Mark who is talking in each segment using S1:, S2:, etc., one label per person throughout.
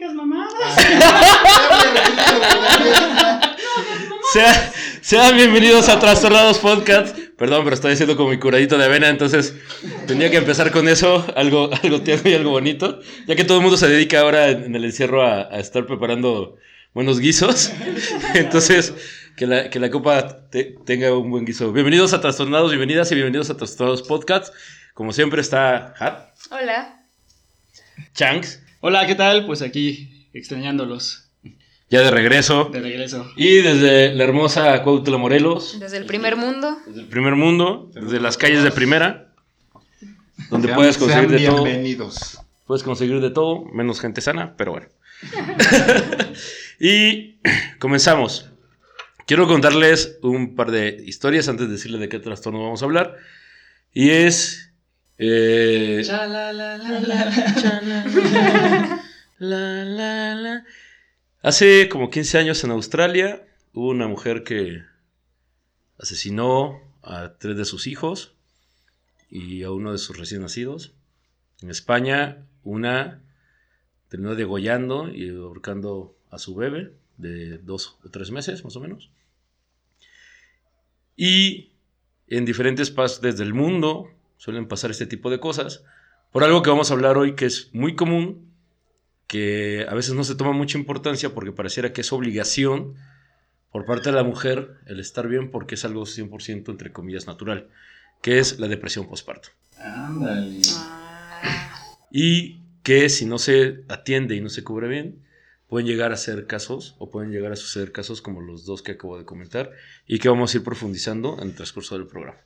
S1: digas mamadas.
S2: Sea- sean bienvenidos a Trastornados Podcast. Perdón, pero estoy haciendo como mi curadito de avena, entonces tenía que empezar con eso, algo, algo tierno y algo bonito. Ya que todo el mundo se dedica ahora en el encierro a, estar preparando buenos guisos. Entonces, que la, que la copa te- tenga un buen guiso. Bienvenidos a Trastornados, bienvenidas y bienvenidos a Trastornados Podcast. Como siempre está Hat,
S3: Hola.
S2: Chanks,
S1: Hola, ¿qué tal? Pues aquí, extrañándolos.
S2: ya de regreso.
S1: De regreso.
S2: Y desde la hermosa Cuautla Morelos.
S3: Desde el primer mundo.
S2: Desde el primer mundo, desde las calles de primera, donde
S4: Sean-
S2: puedes conseguir
S4: sean
S2: de todo.
S4: bienvenidos.
S2: Puedes conseguir de todo, menos gente sana, pero bueno. y comenzamos. Quiero contarles un par de historias antes de decirles de qué trastorno vamos a hablar. Y es. Eh,
S1: Cha, la, la, la, la.
S2: la, la, la. Hace como 15 años en Australia hubo una mujer que asesinó a tres de sus hijos y a uno de sus recién nacidos. En España, una terminó degollando y ahorcando a su bebé de dos o tres meses, más o menos. Y en diferentes partes del mundo suelen pasar este tipo de cosas. Por algo que vamos a hablar hoy que es muy común, que a veces no se toma mucha importancia porque pareciera que es obligación por parte de la mujer el estar bien porque es algo 100% entre comillas natural, que es la depresión postparto.
S1: Ándale.
S2: Y que si no se atiende y no se cubre bien, pueden llegar a ser casos o pueden llegar a suceder casos como los dos que acabo de comentar y que vamos a ir profundizando en el transcurso del programa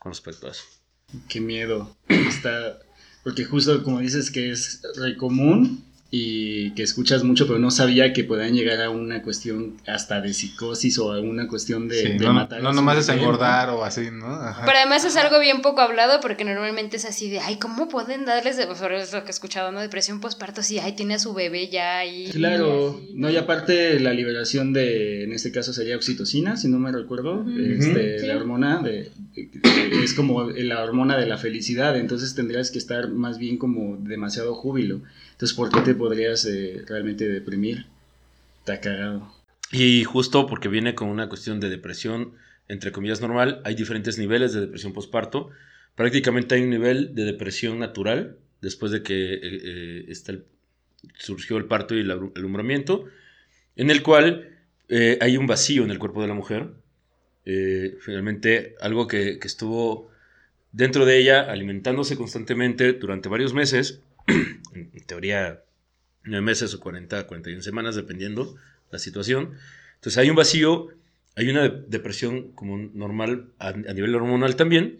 S2: con respecto a eso.
S1: Qué miedo. Está. Porque justo como dices que es re común y que escuchas mucho, pero no sabía que podían llegar a una cuestión hasta de psicosis o a una cuestión de,
S4: Sí,
S1: de
S4: no,
S1: matar.
S4: no nomás es engordar o así, ¿no? Ajá.
S3: Pero además es algo bien poco hablado porque normalmente es así de, ay, ¿cómo pueden darles, de, es lo que he escuchado, ¿no? Depresión postparto, sí, ay, tiene a su bebé ya ahí.
S1: Claro,
S3: así.
S1: no, y aparte la liberación de, en este caso sería oxitocina, si no me recuerdo, este,
S3: Sí.
S1: la hormona de, de- es como la hormona de la felicidad, entonces tendrías que estar más bien como demasiado júbilo. Entonces, ¿por qué te podrías eh, realmente deprimir? Está cagado.
S2: Y justo porque viene con una cuestión de depresión, entre comillas, normal, hay diferentes niveles de depresión postparto. Prácticamente hay un nivel de depresión natural, después de que eh, eh, está el- surgió el parto y el alum- alumbramiento, en el cual eh, hay un vacío en el cuerpo de la mujer. Eh, finalmente, algo que, que estuvo dentro de ella, alimentándose constantemente durante varios meses, en teoría 9 meses o 40, 41 semanas, dependiendo la situación. Entonces hay un vacío, hay una de- depresión como normal a, a nivel hormonal también,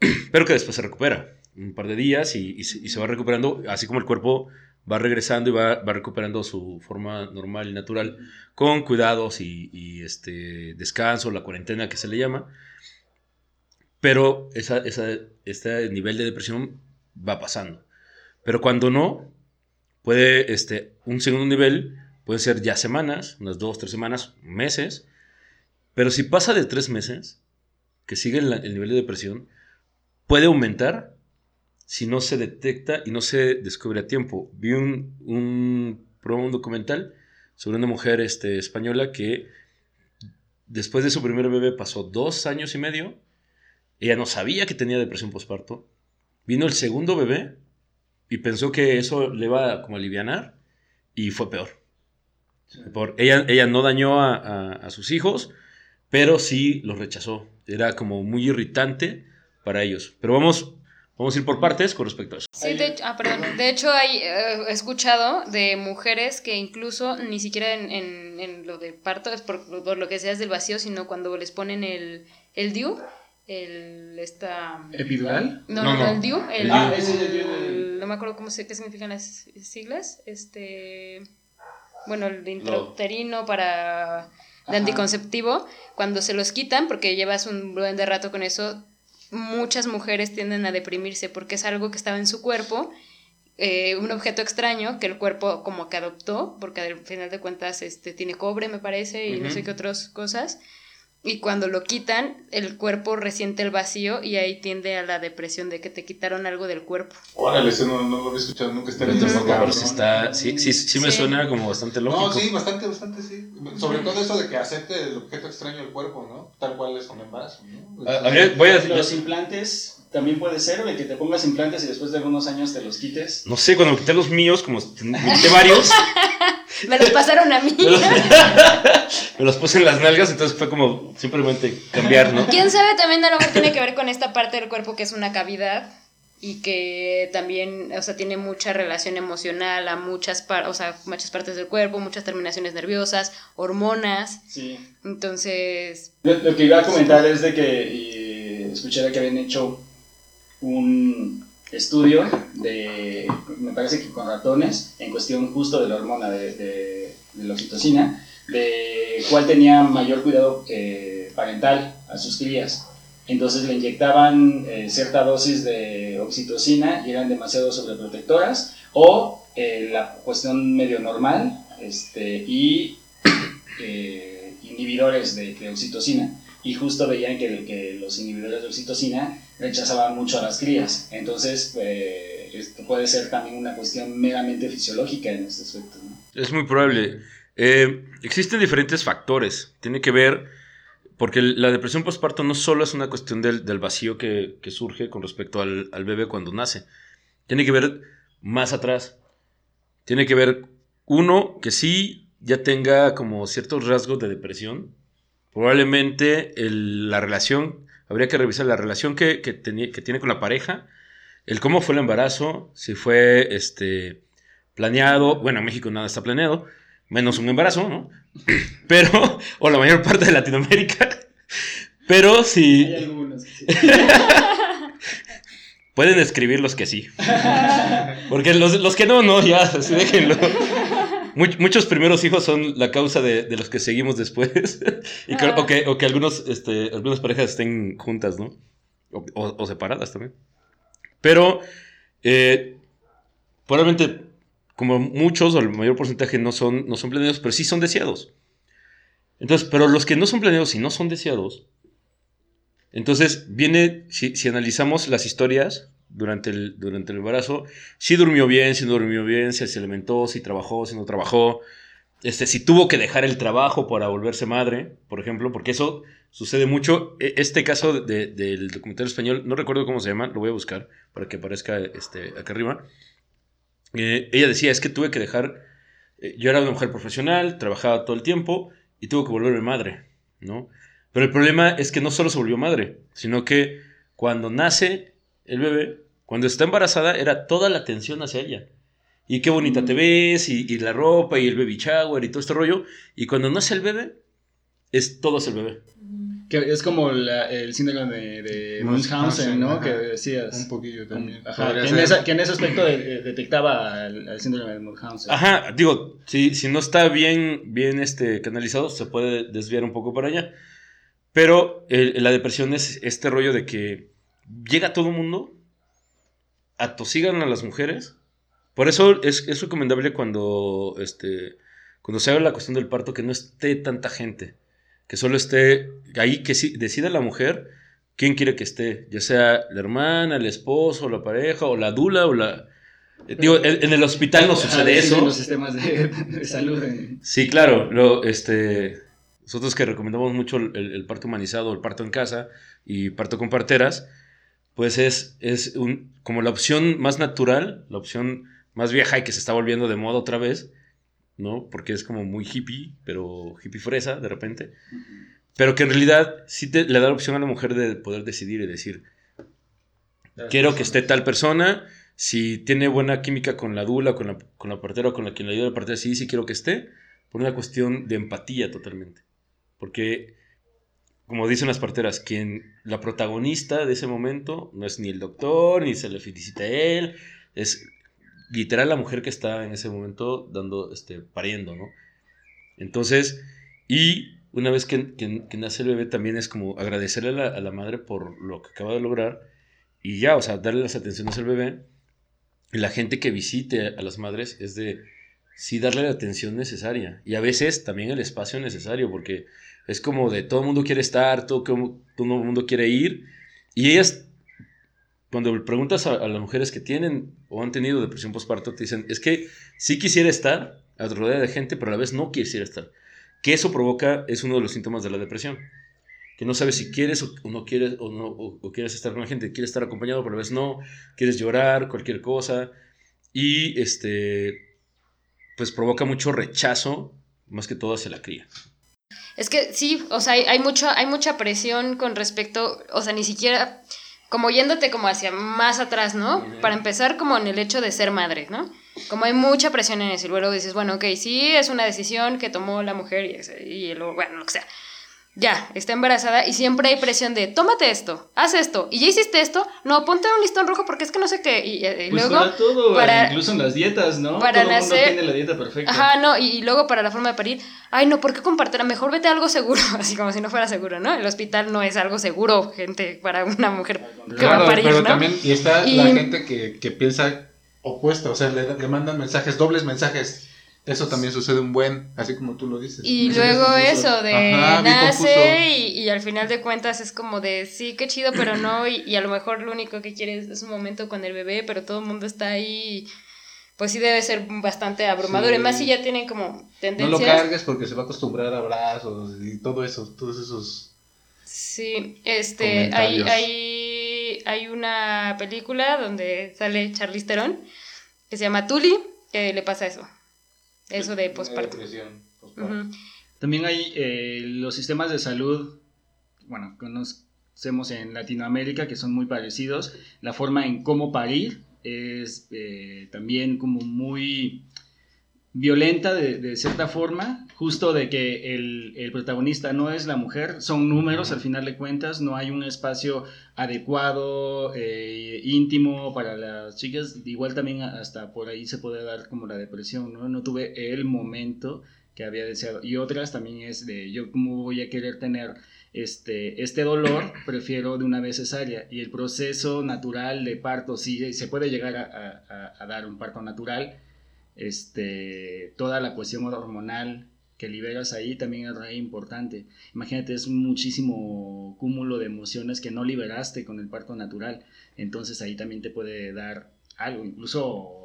S2: pero que después se recupera un par de días y, y y se va recuperando, así como el cuerpo va regresando y va, va recuperando su forma normal y natural con cuidados y, y, este descanso, la cuarentena que se le llama. Pero esa, esa- este nivel de depresión va pasando. Pero cuando no, puede, este, un segundo nivel puede ser ya semanas, unas dos, tres semanas, meses. Pero si pasa de tres meses, que sigue el, el nivel de depresión, puede aumentar si no se detecta y no se descubre a tiempo. Vi un, un, un documental sobre una mujer este, española que después de su primer bebé pasó dos años y medio. Ella no sabía que tenía depresión postparto. Vino el segundo bebé y pensó que eso le iba a como alivianar y fue peor. Por, ella, ella no dañó a, a- a sus hijos, pero sí los rechazó. Era como muy irritante para ellos. Pero vamos, vamos a ir por partes con respecto a eso.
S3: Sí, de hecho, ah, perdón. De hecho, hay, eh, he escuchado de mujeres que incluso ni siquiera en, en- en lo del parto es por, por lo que sea es del vacío, sino cuando les ponen el, el DIU, el esta...
S1: ¿Epidural?
S3: No,
S2: No,
S3: no,
S2: no.
S3: el DIU, el,
S1: Ah, ese es el DIU del-
S3: no me acuerdo cómo se, qué significan las siglas, este, bueno, el intrauterino para de anticonceptivo, cuando se los quitan, porque llevas un buen de rato con eso, muchas mujeres tienden a deprimirse porque es algo que estaba en su cuerpo, eh, un objeto extraño que el cuerpo como que adoptó, porque al final de cuentas este, tiene cobre, me parece, y no sé qué otras cosas. Y cuando lo quitan, el cuerpo resiente el vacío y ahí tiende a la depresión de que te quitaron algo del cuerpo.
S4: Órale, ese no, no lo había escuchado nunca. Está
S3: Ujú.
S2: tampoco, pero sí, está, sí, sí, sí me suena como bastante lógico.
S4: No, sí, bastante, bastante, sí. Sobre todo eso de que acepte el objeto extraño del cuerpo, ¿no? Tal cual es un embarazo, ¿no?
S2: A- habría- voy a-
S1: Los implantes también puede ser de que te pongas implantes y después de algunos años te los quites.
S2: No sé, cuando me quité los míos, como me quité varios,
S3: Me los pasaron a mí.
S2: me los, me los puse en las nalgas, entonces fue como simplemente cambiar, ¿no?
S3: ¿Quién sabe? También a lo mejor tiene que ver con esta parte del cuerpo que es una cavidad y que también, o sea, tiene mucha relación emocional a muchas, par o sea, muchas partes del cuerpo, muchas terminaciones nerviosas, hormonas.
S1: Sí.
S3: Entonces,
S1: Lo, lo que iba a comentar es de que y, escuché de que habían hecho un estudio de, me parece que con ratones, en cuestión justo de la hormona de, la oxitocina, de cuál tenía mayor cuidado eh, parental a sus crías. Entonces le inyectaban eh, cierta dosis de oxitocina y eran demasiado sobreprotectoras, o eh, la cuestión medio normal este, y inhibidores de, de oxitocina. Y justo veían que, que los inhibidores de oxitocina rechazaban mucho a las crías. Entonces, eh, esto puede ser también una cuestión meramente fisiológica en este aspecto. ¿no?
S2: Es muy probable. Eh, existen diferentes factores. Tiene que ver, porque la depresión postparto no solo es una cuestión del, del vacío que, que surge con respecto al, al bebé cuando nace. Tiene que ver más atrás. Tiene que ver, uno, que sí ya tenga como ciertos rasgos de depresión. Probablemente el- la relación, habría que revisar la relación que, que, tenía- que tiene con la pareja, el cómo fue el embarazo, si fue este, planeado, bueno, en México nada está planeado, menos un embarazo, ¿no? Pero, o la mayor parte de Latinoamérica, pero
S1: Hay
S2: si
S1: algunos que sí.
S2: pueden escribir los que sí. Porque los, los que no, no, ya, así déjenlo. Much- muchos primeros hijos son la causa de, de los que seguimos después. y que, o, que, o que algunos, este, algunas parejas estén juntas, ¿no? O, o- o separadas también. Pero, eh, probablemente, como muchos o el mayor porcentaje no son, no son planeados, pero sí son deseados. Entonces, pero los que no son planeados y no son deseados, entonces viene, si, si analizamos las historias durante el, durante el embarazo, si durmió bien, si no durmió bien, si se alimentó, si trabajó, si no trabajó, este, si tuvo que dejar el trabajo para volverse madre, por ejemplo, porque eso sucede mucho. E- Este caso de- del documental español, no recuerdo cómo se llama, lo voy a buscar para que aparezca este, acá arriba. Eh, ella decía, es que tuve que dejar, eh, yo era una mujer profesional, trabajaba todo el tiempo y tuve que volverme madre, ¿no? Pero el problema es que no solo se volvió madre, sino que cuando nace el bebé, cuando está embarazada, era toda la atención hacia ella. Y qué bonita te ves, y, y la ropa, y el baby shower, y todo este rollo. Y cuando nace el bebé, es todo es el bebé.
S1: Que es como la- el síndrome de, de
S4: Munchausen,
S1: ¿no?
S4: ajá.
S1: Que decías.
S4: Un poquillo también.
S1: Ajá, que, en esa- que en ese aspecto de- de- detectaba el, el síndrome de Munchausen.
S2: Ajá, digo, si, si no está bien, bien este, canalizado, se puede desviar un poco para allá. Pero el- la depresión es este rollo de que llega todo el mundo, atosigan a las mujeres. Por eso es, es recomendable cuando, este, cuando se haga la cuestión del parto que no esté tanta gente. Que solo esté ahí, que sí, decida la mujer quién quiere que esté. Ya sea la hermana, el esposo, la pareja, o la dula, o la... eh, Digo, en, en el hospital no
S1: Ajá,
S2: sucede eso.
S1: los sistemas de, de salud. en-
S2: Sí, claro. Lo, este, nosotros que recomendamos mucho el, el parto humanizado, el parto en casa y parto con parteras, pues es, es un, como la opción más natural, la opción más vieja y que se está volviendo de moda otra vez, ¿no? Porque es como muy hippie, pero hippie fresa de repente. Pero que en realidad sí te- le da la opción a la mujer de poder decidir y decir, quiero que esté tal persona. Si tiene buena química con la dula, con la, con la partera o con la quien le ayuda a la partera, sí, sí quiero que esté. Por una cuestión de empatía totalmente. Porque, como dicen las parteras, quien la protagonista de ese momento no es ni el doctor, ni se le felicita a él, es literal la mujer que está en ese momento dando, este, pariendo, ¿no? Entonces, y una vez que, que- nace el bebé, también es como agradecerle a la, madre por lo que acaba de lograr y ya, o sea, darle las atenciones al bebé. La gente que visite a las madres es de sí darle la atención necesaria y a veces también el espacio necesario, porque Es como de todo mundo quiere estar, todo, mundo quiere ir. Y ellas, cuando preguntas a, a las mujeres que tienen o han tenido depresión postparto, te dicen, es que sí quisiera estar rodeada de gente, pero a la vez no quisiera estar. Que eso provoca, es uno de los síntomas de la depresión. Que no sabes si quieres o, no quieres o no quieres estar con la gente, quieres estar acompañado, pero a la vez no, quieres llorar, cualquier cosa. Y este, pues provoca mucho rechazo, más que todo hacia la cría.
S3: Es que sí, o sea, hay, hay, mucho, hay mucha presión con respecto, o sea, ni siquiera como yéndote como hacia más atrás, ¿no? Para empezar como en el hecho de ser madre, ¿no? Como hay mucha presión en eso y luego dices, bueno, ok, sí, es una decisión que tomó la mujer y, y luego, bueno, lo que sea ya, está embarazada y siempre hay presión de, tómate esto, haz esto, y ya hiciste esto, no, ponte un listón rojo porque es que no sé qué, y,
S1: pues luego... Para todo, para, incluso en las dietas, ¿no?
S3: Para
S1: todo
S3: nacer...
S1: tiene la dieta perfecta.
S3: Ajá, no, y, luego para la forma de parir, ay, no, ¿por qué compartirla? Mejor vete a algo seguro, así como si no fuera seguro, ¿no? El hospital no es algo seguro, gente, para una mujer que va a parir,
S4: pero también, y está la gente que, que piensa opuesto, o sea, le, le mandan mensajes, dobles mensajes eso también sucede un buen, así como tú lo dices.
S3: Y luego eso de nace y, al final de cuentas es como de sí, qué chido, pero no, y, a lo mejor lo único que quieres es un momento con el bebé, pero todo el mundo está ahí, pues sí debe ser bastante abrumador. Además, si ya tienen como tendencias.
S4: No lo cargues porque se va a acostumbrar a abrazos y todo eso, todos esos.
S3: Sí, este, hay, hay, hay una película donde sale Charlize Theron que se llama Tully, que le pasa eso eso de posparto.
S1: También hay eh, los sistemas de salud, bueno, conocemos en Latinoamérica que son muy parecidos. La forma en cómo parir es eh, también como muy violenta de, cierta forma, justo de que el, protagonista no es la mujer, son números al final de cuentas, no hay un espacio adecuado, eh, íntimo para las chicas, igual también hasta por ahí se puede dar como la depresión, ¿no? No tuve el momento que había deseado. Y otras también es de yo cómo voy a querer tener este, este dolor, prefiero de una vez cesárea. Y el proceso natural de parto, sí, se puede llegar a dar un parto natural, este, toda la cuestión hormonal que liberas ahí también es re importante. Imagínate, es muchísimo cúmulo de emociones que no liberaste con el parto natural. Entonces ahí también te puede dar algo, incluso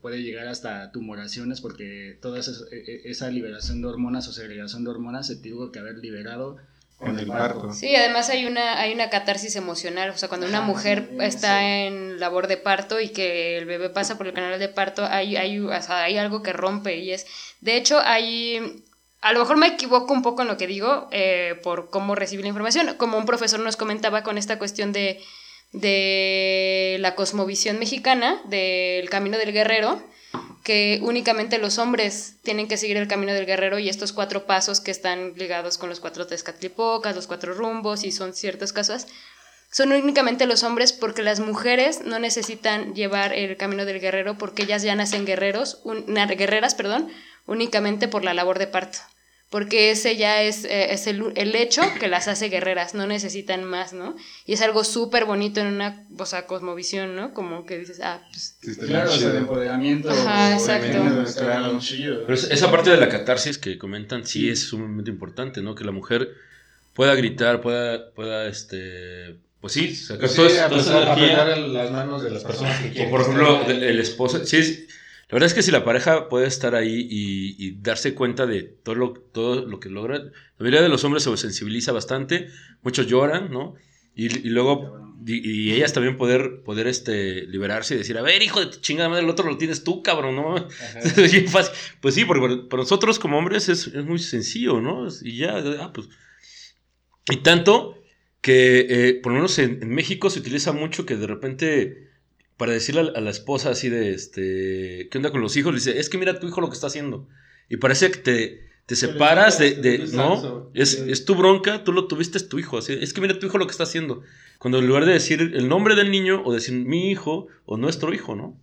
S1: puede llegar hasta tumoraciones porque toda esa, e, e, esa liberación de hormonas o segregación de hormonas se tuvo que haber liberado
S4: con el parto.
S3: Sí, además hay una, hay una catarsis emocional, o sea, cuando una mujer está en labor de parto y que el bebé pasa por el canal de parto, hay, hay, hay algo que rompe y es, de hecho, hay, a lo mejor me equivoco un poco en lo que digo eh, por cómo recibí la información, como un profesor nos comentaba con esta cuestión de, de la cosmovisión mexicana, del camino del guerrero, que únicamente los hombres tienen que seguir el camino del guerrero y estos cuatro pasos que están ligados con los cuatro tezcatlipocas, los cuatro rumbos y son ciertas cosas, son únicamente los hombres porque las mujeres no necesitan llevar el camino del guerrero porque ellas ya nacen guerreros, guerreras, perdón, únicamente por la labor de parto porque ese ya es, eh, es el, el, hecho que las hace guerreras, no necesitan más, ¿no? Y es algo súper bonito en una, o sea, cosmovisión, ¿no? Como que dices, ah, pues...
S1: claro, o de empoderamiento.
S3: Ajá, exacto.
S2: Claro. Pero esa parte de la catarsis que comentan sí es sumamente importante, ¿no? Que la mujer pueda gritar, pueda, pueda este... Pues sí,
S4: sacar pues sí, toda, las manos de las personas que quieren.
S2: O por ejemplo, el esposo, sí, la verdad es que si la pareja puede estar ahí y, darse cuenta de todo lo, todo lo que logra, la mayoría de los hombres se sensibiliza bastante, muchos lloran, ¿no? Y, luego, y, ellas también poder, poder este, liberarse y decir, a ver, hijo de chingada madre, el otro lo tienes tú, cabrón, ¿no? pues sí, porque para nosotros como hombres es, muy sencillo, ¿no? Y ya, ah, pues... Y tanto que, eh, por lo menos en México se utiliza mucho que de repente para decirle a, la esposa así de, este, ¿qué onda con los hijos? Le dice, es que mira tu hijo lo que está haciendo. Y parece que te, te separas de, de no, es, es, tu bronca, tú lo tuviste, es tu hijo. Así, es que mira tu hijo lo que está haciendo. Cuando en lugar de decir el nombre del niño o decir mi hijo o nuestro hijo, ¿no?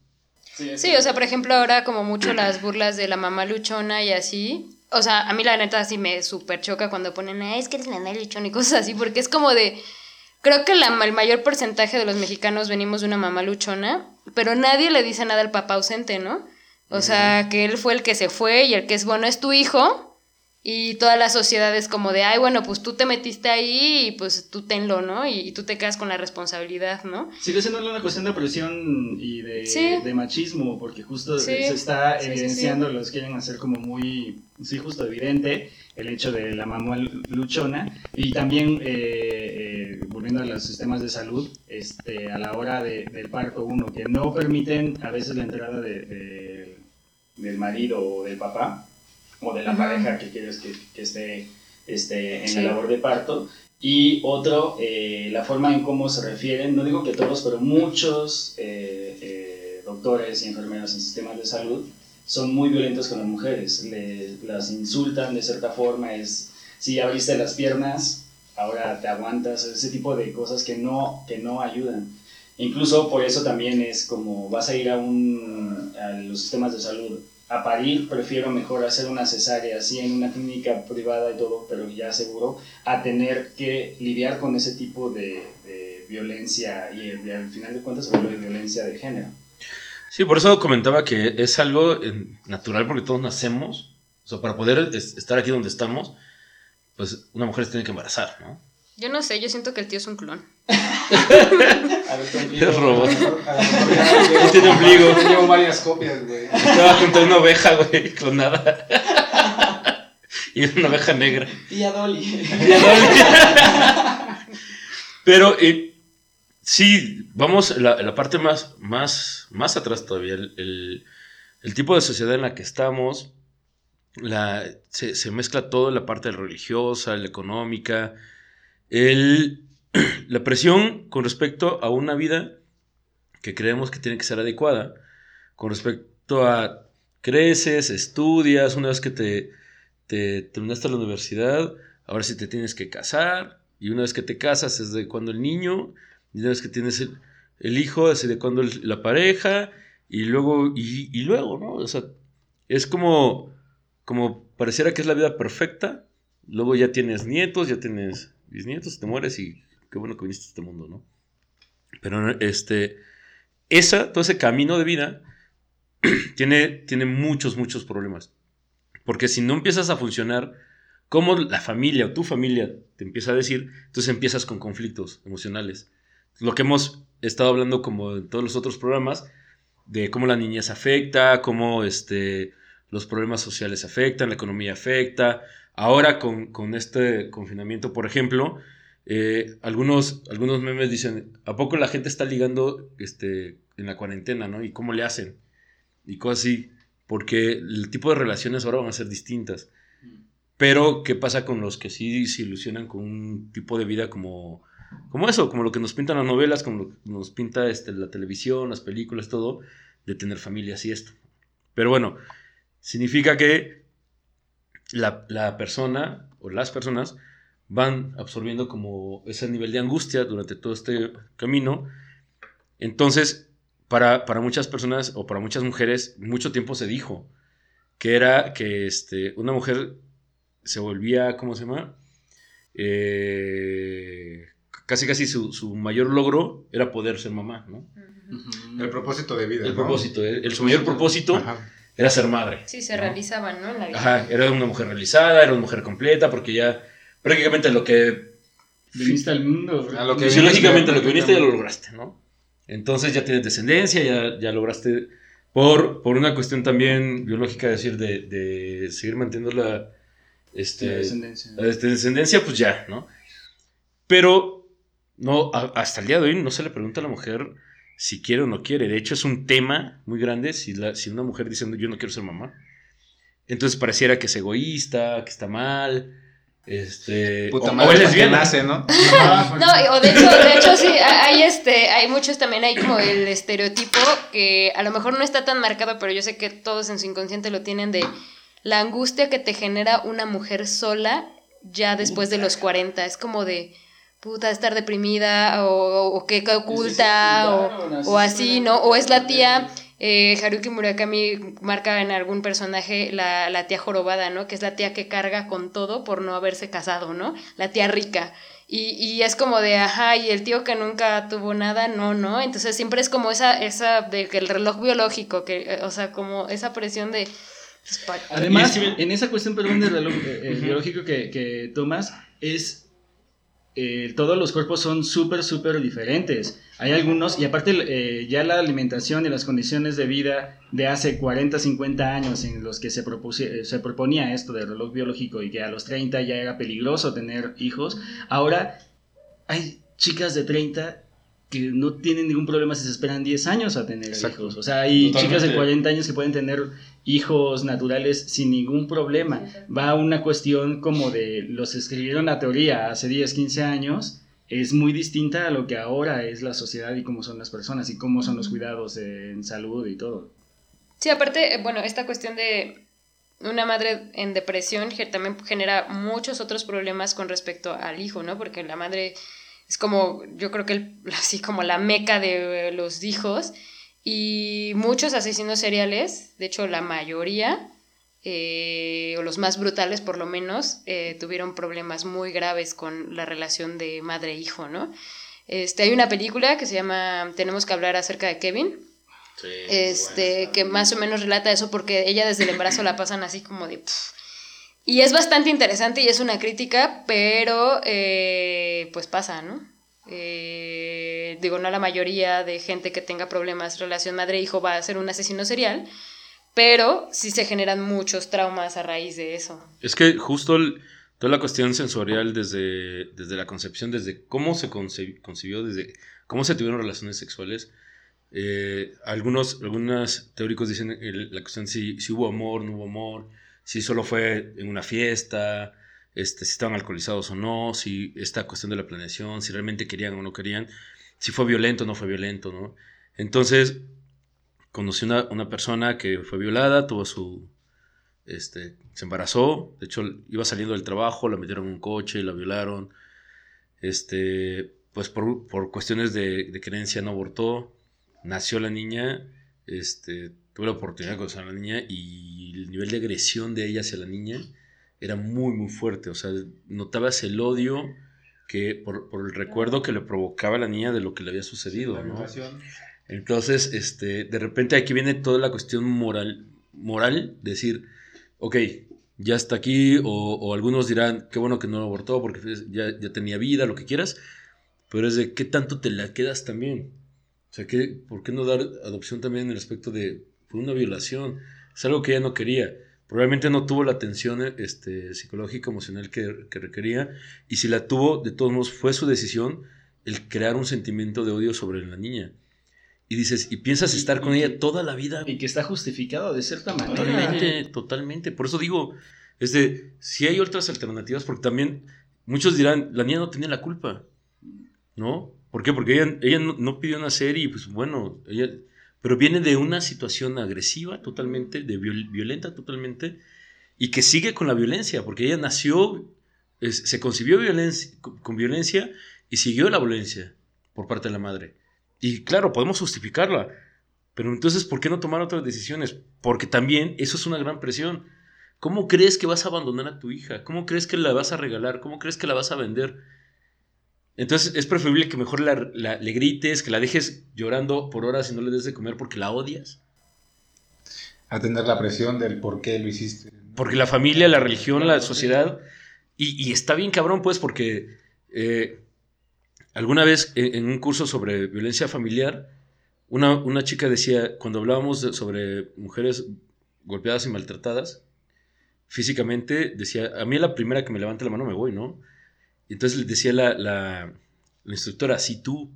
S3: Sí, o sea, por ejemplo, ahora como mucho las burlas de la mamá luchona y así. O sea, a mí la neta así me súper choca cuando ponen, es que eres la luchona y cosas así, porque es como de Creo que la, el mayor porcentaje de los mexicanos venimos de una mamá luchona, pero nadie le dice nada al papá ausente, ¿no? O sea, que él fue el que se fue y el que es bueno es tu hijo, y toda la sociedad es como de, ay, bueno, pues tú te metiste ahí y pues tú tenlo, ¿no? Y, tú te quedas con la responsabilidad, ¿no?
S1: Sigue siendo una cuestión de presión y de, de machismo, porque justo se está evidenciando, los quieren hacer como muy, sí, justo evidente, el hecho de la mamá luchona y también, eh, eh, volviendo a los sistemas de salud, este, a la hora del parto, uno, que no permiten a veces la entrada de, del marido o del papá o de la pareja que quieres que, que esté, esté en la labor de parto. Y otro, eh, la forma en cómo se refieren, no digo que todos, pero muchos eh, eh, doctores y enfermeros en sistemas de salud son muy violentos con las mujeres, las insultan de cierta forma, es, si abriste las piernas, ahora te aguantas, ese tipo de cosas que no, que no ayudan. Incluso por eso también es como vas a ir a, un, a los sistemas de salud a parir, prefiero mejor hacer una cesárea así en una clínica privada y todo, pero ya seguro, a tener que lidiar con ese tipo de, violencia y, al final de cuentas se vuelve violencia de género.
S2: Sí, por eso comentaba que es algo eh, natural porque todos nacemos, o sea, para poder estar aquí donde estamos, pues una mujer se tiene que embarazar, ¿no?
S3: Yo no sé, yo siento que el tío es un clon.
S2: Es robot. No tiene ombligo.
S4: Llevo varias copias, güey.
S2: Estaba junto a una oveja, güey, clonada. Y una oveja negra.
S1: Y a Dolly.
S2: Y a Dolly. Pero eh, sí, vamos, la, la parte más, más, más atrás todavía. El, el, tipo de sociedad en la que estamos, la, se, se mezcla todo, la parte religiosa, la económica, el, la presión con respecto a una vida que creemos que tiene que ser adecuada, con respecto a creces, estudias, una vez que te, terminaste la universidad, ahora sí te tienes que casar, y una vez que te casas es de cuando el niño, y una vez que tienes el, hijo es de cuando la pareja, y luego, y, luego, ¿no? O sea, es como, como pareciera que es la vida perfecta, luego ya tienes nietos, ya tienes bisnietos, te mueres y qué bueno que viniste a este mundo, ¿no? Pero este, esa, todo ese camino de vida tiene, tiene muchos, muchos problemas. Porque si no empiezas a funcionar como la familia o tu familia te empieza a decir, entonces empiezas con conflictos emocionales. Lo que hemos estado hablando como en todos los otros programas, de cómo la niñez afecta, cómo este, los problemas sociales afectan, la economía afecta, Ahora con, este confinamiento, por ejemplo, eh, algunos, algunos memes dicen, ¿a poco la gente está ligando este, en la cuarentena, ¿no? ¿Y cómo le hacen? Y cosas así, porque el tipo de relaciones ahora van a ser distintas. Pero, ¿qué pasa con los que sí se ilusionan con un tipo de vida como, como eso, como lo que nos pintan las novelas, como lo que nos pinta este, la televisión, las películas, todo, de tener familias y esto? Pero bueno, significa que la, persona o las personas van absorbiendo como ese nivel de angustia durante todo este camino. Entonces, para, muchas personas o para muchas mujeres, mucho tiempo se dijo que era que este, una mujer se volvía, ¿cómo se llama? Eh, casi casi su, mayor logro era poder ser mamá, ¿no?
S4: El propósito de vida.
S2: El propósito, el, su mayor propósito era ser madre.
S3: Sí, se realizaban, ¿no? En la vida.
S2: Ajá, era una mujer realizada, era una mujer completa, porque ya prácticamente lo que...
S1: Viniste al mundo.
S2: A lo que fisiológicamente lo que viniste ya lo lograste, ¿no? Entonces ya tienes descendencia, ya, ya lograste, por, por una cuestión también biológica, decir, de, de seguir manteniendo la, este, la descendencia. La descendencia, pues ya, ¿no? Pero no, hasta el día de hoy no se le pregunta a la mujer si quiere o no quiere. De hecho, es un tema muy grande si, la, si una mujer dice yo no quiero ser mamá. Entonces pareciera que es egoísta, que está mal. Este,
S4: Puta o, madre, es nace, ¿no?
S3: no, o de hecho, de hecho sí, hay este, hay muchos también, hay como el estereotipo que a lo mejor no está tan marcado, pero yo sé que todos en su inconsciente lo tienen de la angustia que te genera una mujer sola ya después de los 40. Es como de, puta, estar deprimida o, que oculta o, así, ¿no? O es la tía, eh, Haruki Murakami marca en algún personaje la, la, tía jorobada, ¿no? Que es la tía que carga con todo por no haberse casado, ¿no? La tía rica. Y, y es como de, ajá, y el tío que nunca tuvo nada, no, ¿no? Entonces siempre es como esa, esa de que el reloj biológico, que, o sea, como esa presión de
S1: Además, en esa cuestión, perdón, del reloj eh, eh, biológico que, que tomas, es eh, todos los cuerpos son súper, súper diferentes. Hay algunos, y aparte eh, ya la alimentación y las condiciones de vida de hace 40, 50 años en los que se, se proponía esto del reloj biológico y que a los 30 ya era peligroso tener hijos, ahora hay chicas de 30 que no tienen ningún problema si se esperan 10 años a tener hijos. O sea, hay chicas de 40 años que pueden tener hijos naturales sin ningún problema. Va a una cuestión como de los escribieron la teoría hace 10, 15 años, es muy distinta a lo que ahora es la sociedad y cómo son las personas y cómo son los cuidados en salud y todo.
S3: Sí, aparte, eh, bueno, esta cuestión de una madre en depresión también genera muchos otros problemas con respecto al hijo, ¿no? Porque la madre es como, yo creo que así como la meca de los hijos. Y muchos asesinos seriales, de hecho la mayoría, eh, o los más brutales por lo menos, eh, tuvieron problemas muy graves con la relación de madre-hijo, ¿no? Este, hay una película que se llama Tenemos que hablar acerca de Kevin, este, que más o menos relata eso porque ella desde el embarazo la pasan así como de... Y es bastante interesante y es una crítica, pero eh, pues pasa, ¿no? Eh, digo, no la mayoría de gente que tenga problemas relación madre-hijo va a ser un asesino serial, pero sí se generan muchos traumas a raíz de eso.
S2: Es que justo toda la cuestión sensorial desde, desde la concepción, desde cómo se concibió, desde cómo se tuvieron relaciones sexuales, eh, algunos, algunos teóricos dicen la cuestión si, si hubo amor, no hubo amor, si solo fue en una fiesta, este, si estaban alcoholizados o no, si esta cuestión de la planeación, si realmente querían o no querían, si fue violento o no fue violento, ¿no? Entonces, conocí una, una persona que fue violada, tuvo su, este, se embarazó, de hecho iba saliendo del trabajo, la metieron en un coche, la violaron, este, pues por, por cuestiones de, de, creencia no abortó, nació la niña, este, tuve la oportunidad de conocer a la niña y el nivel de agresión de ella hacia la niña era muy, muy fuerte. O sea, notabas el odio que por, el recuerdo que le provocaba a la niña de lo que le había sucedido, ¿no? Entonces, este, de repente aquí viene toda la cuestión moral, moral, decir, ok, ya está aquí, o, algunos dirán, qué bueno que no lo abortó porque ya, ya, tenía vida, lo que quieras, pero es de qué tanto te la quedas también. O sea, ¿qué, ¿por qué no dar adopción también en el aspecto de, fue una violación? Es algo que ella no quería probablemente no tuvo la atención este, psicológica, emocional que, requería, y si la tuvo, de todos modos, fue su decisión el crear un sentimiento de odio sobre la niña. Y dices, y piensas estar con ella toda la vida.
S1: Y que está justificado de cierta manera.
S2: Totalmente, totalmente. Por eso digo, es de, si hay otras alternativas, porque también muchos dirán, la niña no tenía la culpa, ¿no? ¿Por qué? Porque ella, ella no, no pidió nacer y pues bueno, ella pero viene de una situación agresiva totalmente, de violenta totalmente, y que sigue con la violencia, porque ella nació, se concibió con violencia y siguió la violencia por parte de la madre. Y claro, podemos justificarla, pero entonces, ¿por qué no tomar otras decisiones? Porque también eso es una gran presión. ¿Cómo crees que vas a abandonar a tu hija? ¿Cómo crees que la vas a regalar? ¿Cómo crees que la vas a vender? Entonces es preferible que mejor la, le grites, que la dejes llorando por horas y no le des de comer porque la odias.
S4: Atender la presión del por qué lo hiciste.
S2: Porque la familia, la religión, la sociedad. Y, está bien cabrón, pues, porque eh, alguna vez en, un curso sobre violencia familiar, una, una chica decía, cuando hablábamos sobre mujeres golpeadas y maltratadas, físicamente, decía, a mí la primera que me levante la mano me voy, ¿no? Y entonces le decía la, la, instructora, sí tú,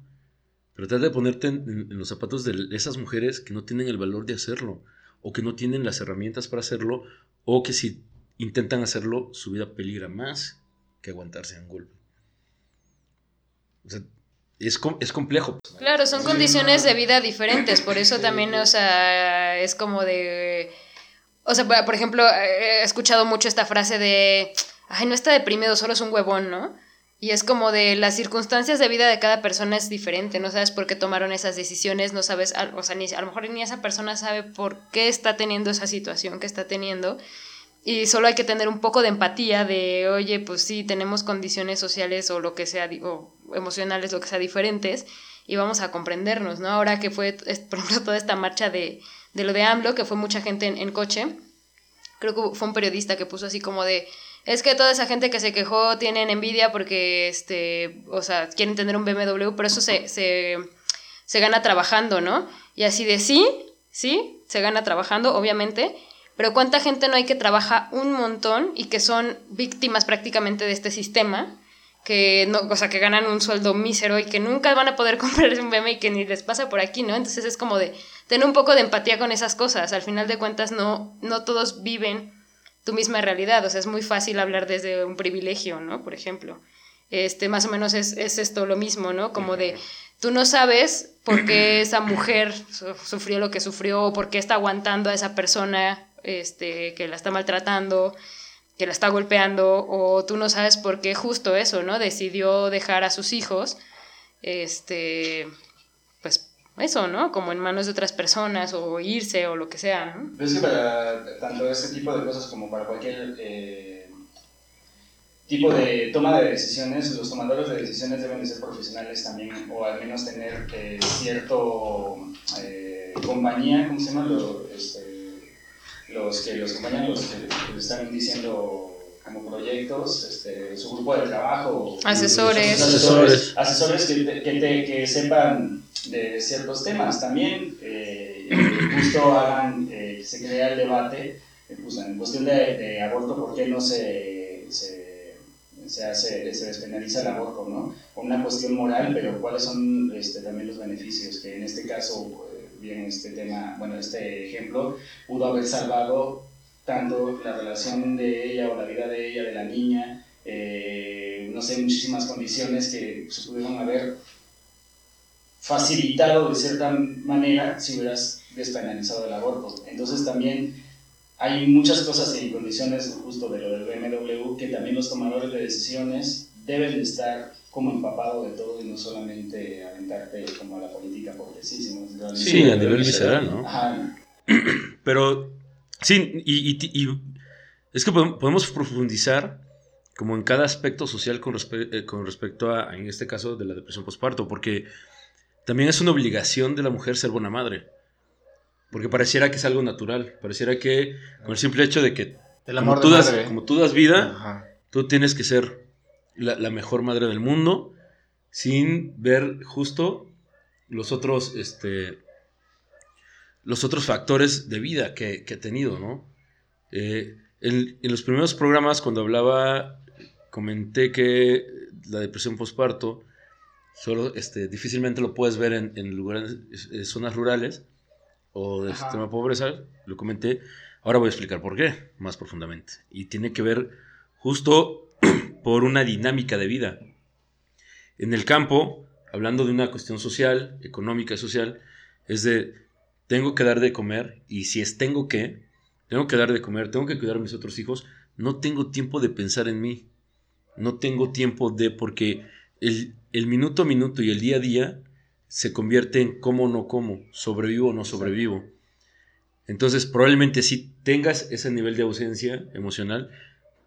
S2: pero trata de ponerte en, los zapatos de esas mujeres que no tienen el valor de hacerlo, o que no tienen las herramientas para hacerlo, o que si intentan hacerlo, su vida peligra más que aguantarse un golpe. O sea, es, es complejo.
S3: Claro, son condiciones de vida diferentes, por eso también, o sea, es como de... O sea, por ejemplo, he escuchado mucho esta frase de ay, no está deprimido, solo es un huevón, ¿no? Y es como de las circunstancias de vida de cada persona es diferente, no sabes por qué tomaron esas decisiones, no sabes, o sea, ni, a lo mejor ni esa persona sabe por qué está teniendo esa situación que está teniendo. Y solo hay que tener un poco de empatía de, oye, pues sí, tenemos condiciones sociales o lo que sea, o emocionales, lo que sea, diferentes, y vamos a comprendernos, ¿no? Ahora que fue, por ejemplo, toda esta marcha de, de lo de AMLO, que fue mucha gente en, en coche, creo que fue un periodista que puso así como de, es que toda esa gente que se quejó tienen envidia porque, este, o sea, quieren tener un BMW, pero eso se, se, se gana trabajando, ¿no? Y así de sí, sí, se gana trabajando, obviamente, pero cuánta gente no hay que trabaja un montón y que son víctimas prácticamente de este sistema, que no, o sea, que ganan un sueldo mísero y que nunca van a poder comprar un BMW y que ni les pasa por aquí, ¿no? Entonces es como de tener un poco de empatía con esas cosas. Al final de cuentas no, no todos viven tu misma realidad, o sea, es muy fácil hablar desde un privilegio, ¿no? Por ejemplo. Este, más o menos es, es esto lo mismo, ¿no? Como de, tú no sabes por qué esa mujer sufrió lo que sufrió, o por qué está aguantando a esa persona este, que la está maltratando, que la está golpeando, o tú no sabes por qué justo eso, ¿no? Decidió dejar a sus hijos, este, eso, ¿no? Como en manos de otras personas, o irse, o lo que sea, ¿no?
S1: es que para tanto este tipo de cosas como para cualquier eh, tipo de toma de decisiones, los tomadores de decisiones deben de ser profesionales también, o al menos tener eh, cierto eh, compañía, ¿cómo se llama? Lo, este, los que los acompañan, los están diciendo como proyectos, este, su grupo de trabajo.
S3: Asesores.
S1: Asesores, asesores que, que, que, sepan de ciertos temas. También eh, justo hagan, eh, se crea el debate eh, pues, en cuestión de, de, aborto, ¿por qué no se, se, se, hace, se despenaliza el aborto? ¿no? Una cuestión moral, pero cuáles son este, también los beneficios, que en este caso bien este tema, bueno, este ejemplo, pudo haber salvado tanto la relación de ella o la vida de ella, de la niña, eh, no sé, muchísimas condiciones que se pudieron haber facilitado de cierta manera si hubieras despenalizado el aborto. Entonces también hay muchas cosas y condiciones justo de lo del BMW que también los tomadores de decisiones deben estar como empapado de todo y no solamente aventarte como a la política porque sí,
S2: sí, a nivel visceral, ¿no? Ajá. Pero sí, y, y, es que podemos profundizar como en cada aspecto social con, eh, con respecto a, en este caso, de la depresión postparto, porque también es una obligación de la mujer ser buena madre. Porque pareciera que es algo natural, pareciera que con el simple hecho de que como, tú das, como, tú das, vida, tú tienes que ser la, mejor madre del mundo sin ver justo los otros, este, los otros factores de vida que, que he tenido, ¿no? Eh, en, los primeros programas, cuando hablaba, comenté que la depresión postparto solo este, difícilmente lo puedes ver en, en lugares, en zonas rurales o de sistema pobreza, lo comenté. Ahora voy a explicar por qué, más profundamente. Y tiene que ver justo por una dinámica de vida. En el campo, hablando de una cuestión social, económica y social, es de tengo que dar de comer y si es tengo que, tengo que dar de comer, tengo que cuidar a mis otros hijos, no tengo tiempo de pensar en mí, no tengo tiempo de, porque el, el minuto a minuto y el día a día se convierte en cómo o no como, sobrevivo o no sobrevivo. Entonces, probablemente si tengas ese nivel de ausencia emocional,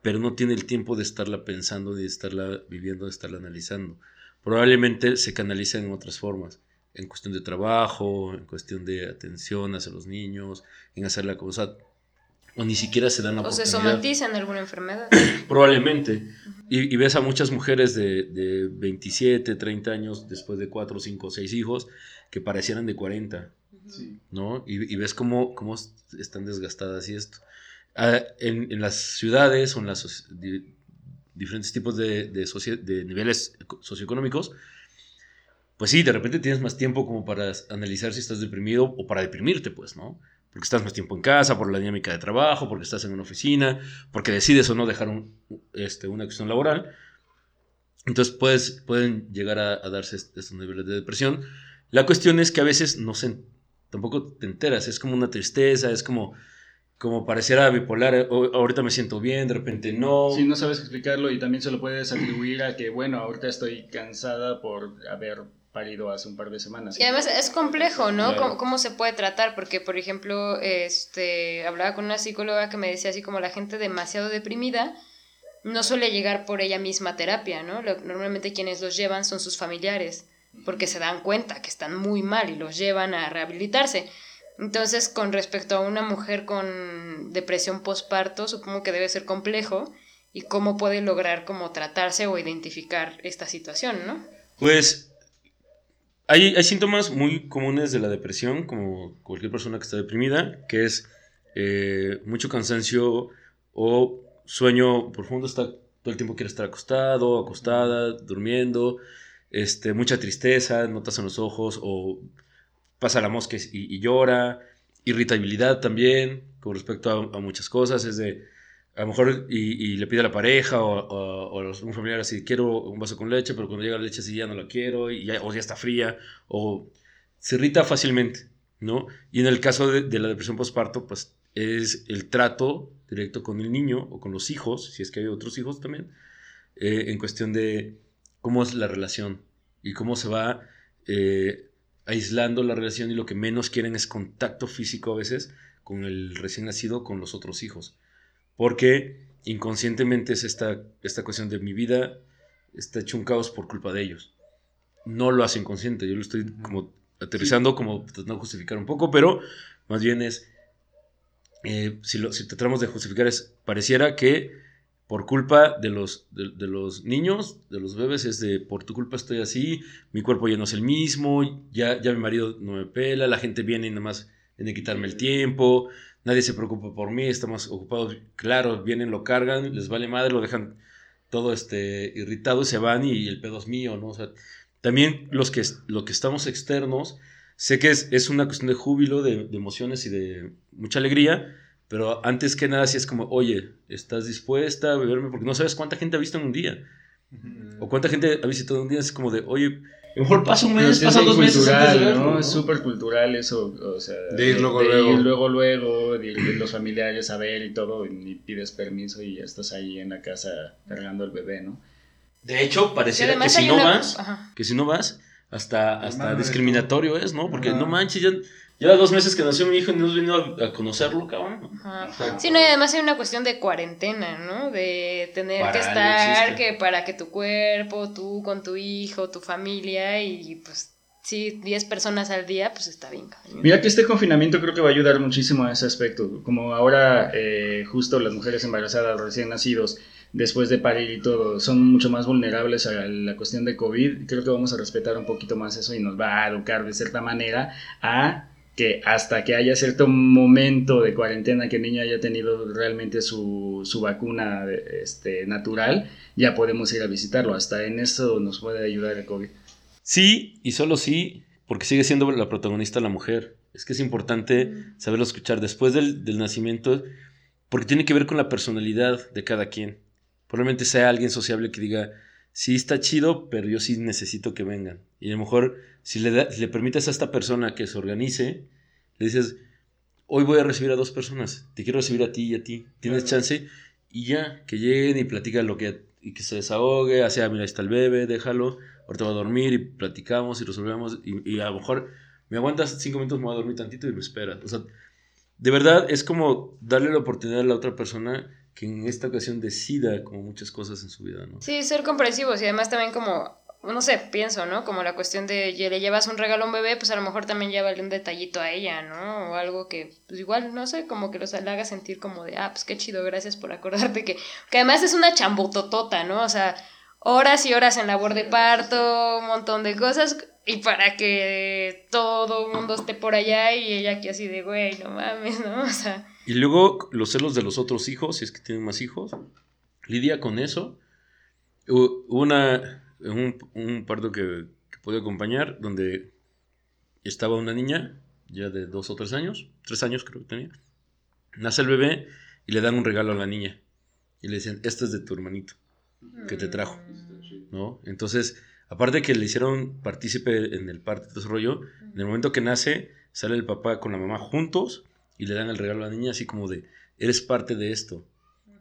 S2: pero no tiene el tiempo de estarla pensando, de estarla viviendo, de estarla analizando. Probablemente se canaliza en otras formas, en cuestión de trabajo, en cuestión de atención hacia los niños, en hacer la cosa, o ni siquiera se dan la
S3: o
S2: oportunidad.
S3: O se somatizan alguna enfermedad.
S2: Probablemente. Y, ves a muchas mujeres de, de, 27, 30 años, después de 4, 5, 6 hijos, que parecieran de 40. ¿No? Y, y ves cómo, cómo están desgastadas y esto en, las ciudades o en los diferentes tipos de, de, niveles socioeconómicos, pues sí, de repente tienes más tiempo como para analizar si estás deprimido o para deprimirte, pues, ¿no? Porque estás más tiempo en casa, por la dinámica de trabajo, porque estás en una oficina, porque decides o no dejar este, una cuestión laboral. Entonces puedes, pueden llegar a, darse estos niveles de depresión. La cuestión es que a veces no se, tampoco te enteras, es como una tristeza, es como como pareciera bipolar, eh, ahorita me siento bien, de repente no.
S1: Sí, no sabes explicarlo y también se lo puedes atribuir a que, bueno, ahorita estoy cansada por haber parido hace un par de semanas.
S3: Y además es complejo, ¿no? ¿Cómo, se puede tratar? Porque, por ejemplo, este, hablaba con una psicóloga que me decía así como la gente demasiado deprimida no suele llegar por ella misma a terapia, ¿no? Normalmente quienes los llevan son sus familiares, porque se dan cuenta que están muy mal y los llevan a rehabilitarse Entonces, con respecto a una mujer con depresión postparto, supongo que debe ser complejo y cómo puede lograr como tratarse o identificar esta situación, ¿no?
S2: Pues hay, hay síntomas muy comunes de la depresión, como cualquier persona que está deprimida, que es eh, mucho cansancio o sueño profundo, está todo el tiempo quiere estar acostado, acostada, durmiendo, este, mucha tristeza, notas en los ojos o pasa la mosca y, llora, irritabilidad también con respecto a, muchas cosas, es de, a lo mejor y, le pide a la pareja o, a un familiar así, quiero un vaso con leche, pero cuando llega la leche así ya no la quiero, y ya, o ya está fría, o se irrita fácilmente, ¿no? Y en el caso de, de la depresión postparto, pues es el trato directo con el niño o con los hijos, si es que hay otros hijos también, eh, en cuestión de cómo es la relación y cómo se va eh, aislando la relación y lo que menos quieren es contacto físico a veces con el recién nacido, con los otros hijos. Porque inconscientemente es esta, esta cuestión de mi vida está hecho un caos por culpa de ellos. No lo hace inconsciente, yo lo estoy como aterrizando, como tratando de justificar un poco, pero más bien es eh, si, lo, si tratamos de justificar, es, pareciera que por culpa de los, de, los niños, de los bebés, es de por tu culpa estoy así, mi cuerpo ya no es el mismo, ya, ya mi marido no me pela, la gente viene y nada más viene a quitarme el tiempo, nadie se preocupa por mí, estamos ocupados, claro, vienen, lo cargan, les vale madre, lo dejan todo este, irritado y se van y el pedo es mío, ¿no? O sea, también los que, lo que estamos externos, sé que es, es una cuestión de júbilo, de, de, emociones y de mucha alegría, pero antes que nada, si es como, oye, ¿estás dispuesta a beberme? Porque no sabes cuánta gente ha visto en un día. O cuánta gente ha visitado en un día. Es como de, oye, mejor pasa un mes, pasa dos meses.
S1: ¿no? Es súper cultural eso. O sea,
S4: de ir luego, luego.
S1: Ir luego, luego, de, los familiares a ver y todo. Y pides permiso y ya estás ahí en la casa cargando al bebé, ¿no?
S2: De hecho, pareciera que si no vas, que si no vas, hasta, hasta discriminatorio es, ¿no? Porque no manches, ya, ya dos meses que nació mi hijo y no has venido a, conocerlo, cabrón.
S3: Sí, no, y además hay una cuestión de cuarentena, ¿no? De tener que estar que para que tu cuerpo, tú con tu hijo, tu familia y pues sí, 10 personas al día, pues está bien.
S1: Mira que este confinamiento creo que va a ayudar muchísimo a ese aspecto. Como ahora eh, justo las mujeres embarazadas recién nacidos después de parir y todo, son mucho más vulnerables a la cuestión de COVID. Creo que vamos a respetar un poquito más eso y nos va a educar de cierta manera a que hasta que haya cierto momento de cuarentena que el niño haya tenido realmente su, su vacuna este, natural, ya podemos ir a visitarlo. Hasta en eso nos puede ayudar el COVID.
S2: Sí, y solo sí, porque sigue siendo la protagonista la mujer. Es que es importante saberlo escuchar después del, del nacimiento, porque tiene que ver con la personalidad de cada quien probablemente sea alguien sociable que diga, sí está chido, pero yo sí necesito que vengan. Y a lo mejor si le, le permites a esta persona que se organice, le dices, hoy voy a recibir a dos personas, te quiero recibir a ti y a ti, tienes chance, y ya, que lleguen y platican lo que, y que se desahogue, hacia, mira, ahí está el bebé, déjalo, ahorita va a dormir y platicamos y resolvemos, y, y a lo mejor me aguantas cinco minutos, me voy a dormir tantito y me esperas. O sea, de verdad es como darle la oportunidad a la otra persona que en esta ocasión decida como muchas cosas en su vida, ¿no?
S3: Sí, ser comprensivos y además también como, no sé, pienso, ¿no? Como la cuestión de le llevas un regalo a un bebé, pues a lo mejor también llévale un detallito a ella, ¿no? O algo que, pues igual, no sé, como que los haga sentir como de, ah, pues qué chido, gracias por acordarte que, que además es una chambototota, ¿no? O sea, horas y horas en labor de parto, un montón de cosas, y para que todo el mundo esté por allá y ella aquí así de, güey, no mames, ¿no? O sea...
S2: Y luego los celos de los otros hijos, si es que tienen más hijos, lidia con eso. Hubo una, un, un parto que, que pude acompañar donde estaba una niña, ya de dos o tres años, tres años creo que tenía. Nace el bebé y le dan un regalo a la niña. Y le dicen, este es de tu hermanito, que te trajo. ¿No? Entonces, aparte que le hicieron partícipe en el parto, ese rollo, en el momento que nace, sale el papá con la mamá juntos y le dan el regalo a la niña así como de, eres parte de esto.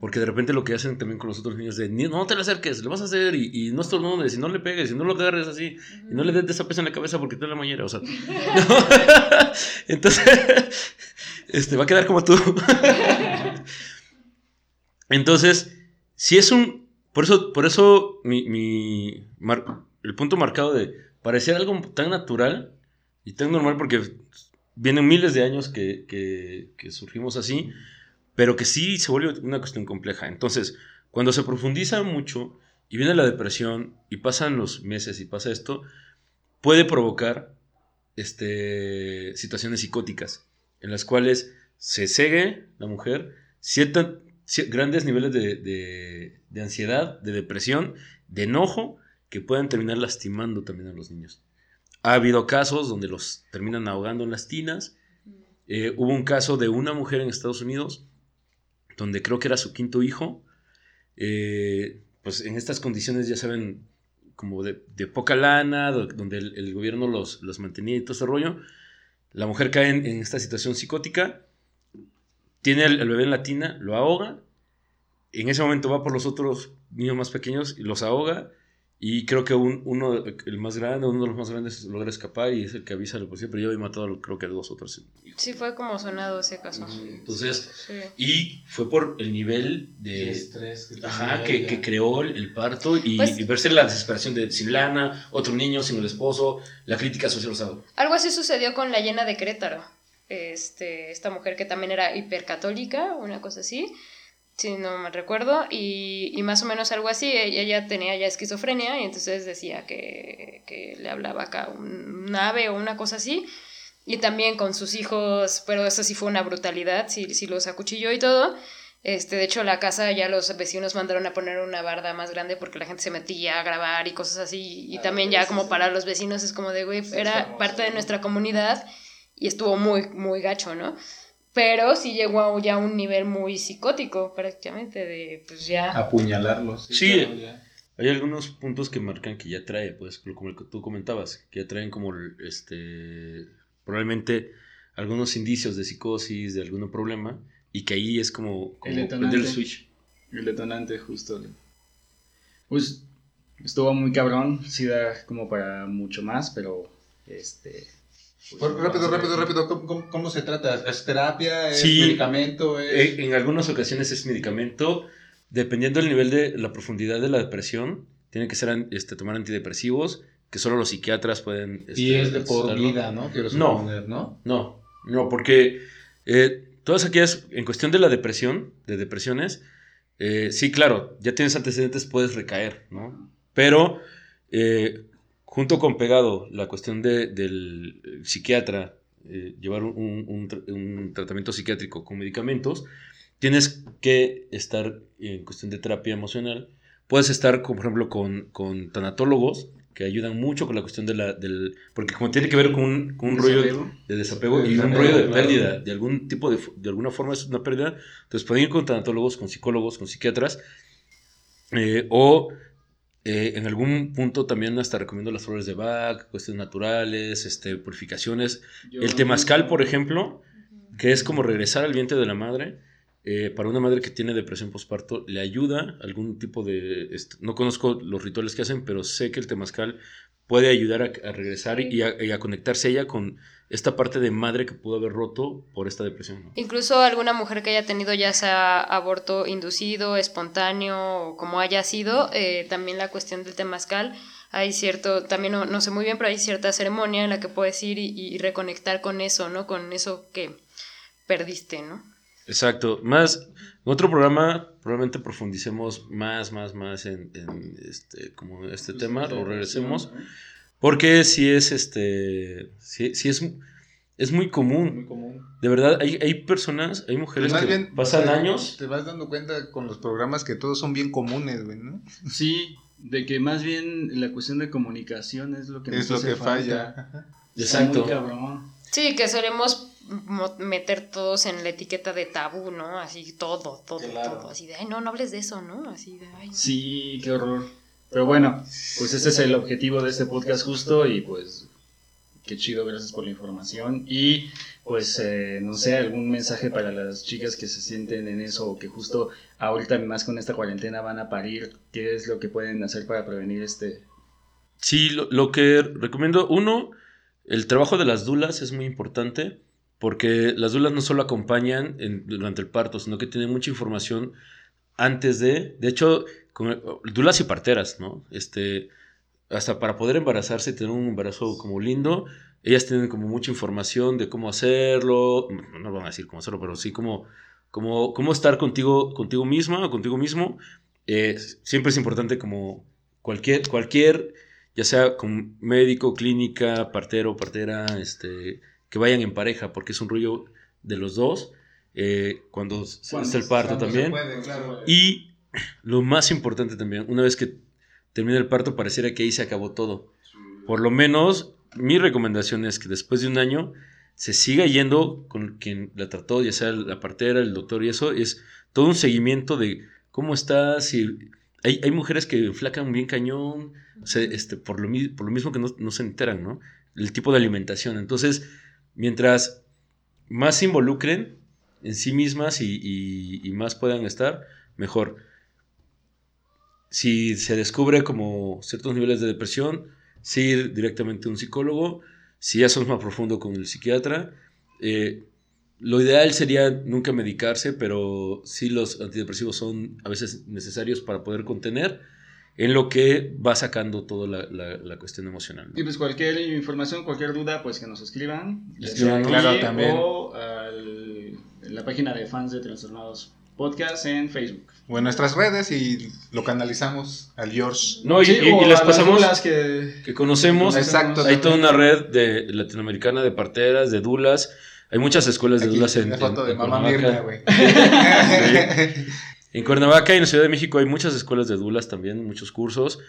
S2: Porque de repente lo que hacen también con los otros niños de, no te le acerques, le vas a hacer y, y no estornudes, y no le pegues, y no lo agarres así, y no le des esa pesa en la cabeza porque te da la mañera, o sea. Entonces, este, va a quedar como tú. Entonces, si es un, por eso, por eso mi, mi el punto marcado de parecer algo tan natural y tan normal porque vienen miles de años que, que, surgimos así, pero que sí se vuelve una cuestión compleja. Entonces, cuando se profundiza mucho y viene la depresión y pasan los meses y pasa esto, puede provocar este, situaciones psicóticas en las cuales se cegue la mujer, sientan grandes niveles de, de, de, ansiedad, de depresión, de enojo, que puedan terminar lastimando también a los niños. Ha habido casos donde los terminan ahogando en las tinas. Eh, hubo un caso de una mujer en Estados Unidos, donde creo que era su quinto hijo. Eh, pues en estas condiciones, ya saben, como de, poca lana, donde el, gobierno los, los mantenía y todo ese rollo. La mujer cae en, en esta situación psicótica tiene el, el, bebé en la tina, lo ahoga, en ese momento va por los otros niños más pequeños y los ahoga, y creo que un, uno, el más grande, uno de los más grandes logra escapar y es el que avisa a la policía, pero yo había matado creo que a dos o tres.
S3: Sí, fue como sonado ese caso.
S2: Entonces, sí. y fue por el nivel de estrés que, ajá, que, que, creó el, el parto y, pues, y, verse la desesperación de sin lana, otro niño sin el esposo, la crítica social.
S3: Algo así sucedió con la llena de Querétaro este, esta mujer que también era hipercatólica, una cosa así, si no me recuerdo, y, y, más o menos algo así, ella, ella tenía ya esquizofrenia y entonces decía que, que le hablaba acá un, un, ave o una cosa así, y también con sus hijos, pero eso sí fue una brutalidad, sí, sí los acuchilló y todo. Este, de hecho, la casa ya los vecinos mandaron a poner una barda más grande porque la gente se metía a grabar y cosas así. Y ah, también ya como para los vecinos es como de, güey, era parte de nuestra comunidad y estuvo muy, muy gacho, ¿no? Pero sí llegó ya a un nivel muy psicótico prácticamente, de pues ya...
S4: Apuñalarlos.
S2: Sí, sí claro, hay algunos puntos que marcan que ya trae, pues como el que tú comentabas, que ya traen como este, probablemente algunos indicios de psicosis, de algún problema, y que ahí es como, como
S1: el detonante, el switch. El detonante justo. Pues estuvo muy cabrón, sí da como para mucho más, pero este
S4: pues, rápido, rápido, rápido, ¿Cómo, ¿Cómo, cómo, se trata? ¿Es terapia? ¿Es sí, medicamento? ¿Es...
S2: En algunas ocasiones es medicamento. Dependiendo del nivel de la profundidad de la depresión, tiene que ser este, tomar antidepresivos, que solo los psiquiatras pueden... Este,
S4: y es de por vida, ¿no? Quiero
S2: suponer, no, no, no, no, porque eh, todas aquellas, en cuestión de la depresión, de depresiones, eh, sí, claro, ya tienes antecedentes, puedes recaer, ¿no? Pero eh, junto con pegado la cuestión de, del psiquiatra, eh, llevar un, un, un, tratamiento psiquiátrico con medicamentos, tienes que estar en cuestión de terapia emocional. Puedes estar, con, por ejemplo, con, con, tanatólogos que ayudan mucho con la cuestión de la, del... Porque como tiene que ver con un, con un rollo de desapego y un rollo de pérdida, de algún tipo de... De alguna forma es una pérdida. Entonces pueden ir con tanatólogos, con psicólogos, con psiquiatras. Eh, o eh, en algún punto también hasta recomiendo las flores de Bach, cuestiones naturales, este, purificaciones. Yo el temazcal, por ejemplo, que es como regresar al vientre de la madre. Eh, para una madre que tiene depresión postparto, le ayuda algún tipo de... Este, no conozco los rituales que hacen, pero sé que el temazcal puede ayudar a, a regresar y a, y a, conectarse ella con esta parte de madre que pudo haber roto por esta depresión. ¿no?
S3: Incluso alguna mujer que haya tenido ya sea aborto inducido, espontáneo o como haya sido, eh, también la cuestión del temazcal, hay cierto, también no, no, sé muy bien, pero hay cierta ceremonia en la que puedes ir y, y reconectar con eso, ¿no? Con eso que perdiste, ¿no?
S2: Exacto. Más, en otro programa probablemente profundicemos más, más, más en, en este, como este pues tema, o regresemos. ¿no? Porque si es este. Sí, sí es, es muy común.
S4: Muy común.
S2: De verdad, hay, hay personas, hay mujeres que bien, pasan
S4: te,
S2: años.
S4: Te vas dando cuenta con los programas que todos son bien comunes, güey, ¿no?
S1: Sí, de que más bien la cuestión de comunicación es lo que
S4: es lo que falla.
S1: Exacto.
S3: Sí, que solemos meter todos en la etiqueta de tabú, ¿no? Así todo, todo, claro. todo. Así de, ay, no, no hables de eso, ¿no? Así de, ay.
S1: Sí, qué horror. Pero bueno, pues ese es el objetivo de este podcast justo y pues qué chido, gracias por la información y pues eh, no sé, algún mensaje para las chicas que se sienten en eso o que justo ahorita más con esta cuarentena van a parir, ¿qué es lo que pueden hacer para prevenir este?
S2: Sí, lo, que recomiendo, uno, el trabajo de las dulas es muy importante porque las dulas no solo acompañan en, durante el parto, sino que tienen mucha información antes de, de hecho, con, dulas y parteras, ¿no? Este, hasta para poder embarazarse y tener un embarazo como lindo, ellas tienen como mucha información de cómo hacerlo, no, no van a decir cómo hacerlo, pero sí cómo, cómo, cómo estar contigo, contigo misma o contigo mismo. Eh, siempre es importante como cualquier, cualquier, ya sea con médico, clínica, partero, partera, este, que vayan en pareja, porque es un rollo de los dos. eh, cuando
S1: Cuando-
S2: está el parto también.
S4: puede, claro.
S2: Y lo más importante también, una vez que termina el parto, pareciera que ahí se acabó todo. Por lo menos, mi recomendación es que después de un año se siga yendo con quien la trató, ya sea la partera, el doctor y eso, es todo un seguimiento de cómo estás. Y hay, hay mujeres que flacan bien cañón, o sea, este, por, lo, por lo mismo que no, se enteran, ¿no? El tipo de alimentación. Entonces, mientras más se involucren en sí mismas y- y más puedan estar, mejor. Si se descubre como ciertos niveles de depresión, sí ir directamente a un psicólogo. Si ya son más profundo con el psiquiatra. Eh, lo ideal sería nunca medicarse, pero sí los antidepresivos son a veces necesarios para poder contener en lo que va sacando toda la, la- la cuestión emocional. ¿no?
S1: Y pues cualquier información, cualquier duda, pues que nos escriban.
S2: Escriban,
S4: claro, también.
S1: O al- en la página de fans de Trastornados Podcast en Facebook.
S4: O en nuestras redes y lo canalizamos al George.
S2: No, y,
S1: Sí,
S2: y- y
S1: las
S2: pasamos
S1: dudas que...
S2: que conocemos.
S4: Exacto.
S2: Hay toda una red de latinoamericana de parteras, de dulas. Hay muchas escuelas de
S4: Aquí,
S2: dulas en,
S4: una foto
S2: en-
S4: de
S2: en
S4: mamá
S2: Cuernavaca.
S4: Mirna, güey.
S2: En Cuernavaca y en la Ciudad de México hay muchas escuelas de dulas también, muchos cursos.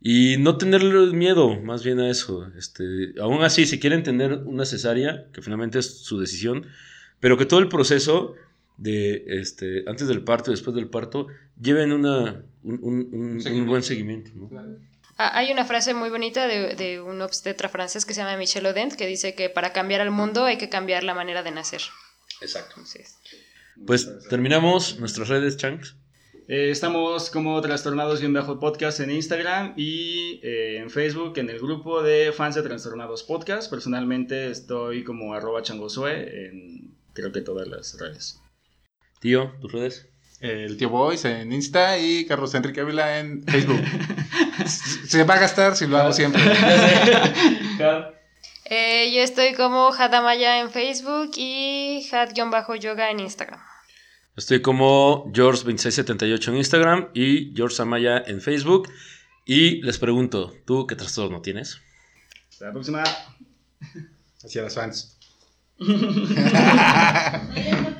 S2: Y no tenerle miedo, más bien a eso. Este, aún así, si quieren tener una cesárea, que finalmente es su decisión, pero que todo el proceso de este, antes del parto y después del parto lleven una, un, un- un- un
S4: Seguimiento.
S2: buen seguimiento. ¿no?
S3: Ah, Hay una frase muy bonita de, de un obstetra francés que se llama Michel Odent que dice que para cambiar al mundo hay que cambiar la manera de nacer.
S2: Exacto.
S3: Entonces,
S2: Pues terminamos nuestras redes, Chanks.
S1: Eh, estamos como Trastornados-podcast en Instagram y eh, en Facebook en el grupo de fans de Trastornados Podcast. Personalmente estoy como arroba changosue en creo que todas las redes.
S2: Tío, tus redes.
S4: El tío Boys en Insta y Carlos Enrique Ávila en Facebook. Se va a gastar si lo hago siempre.
S3: eh, yo estoy como Hadamaya en Facebook y Had-yoga en Instagram.
S2: Estoy como George2678 en Instagram y George Amaya en Facebook. Y les pregunto, ¿tú qué trastorno tienes?
S1: Hasta la próxima.
S4: Hacia las fans.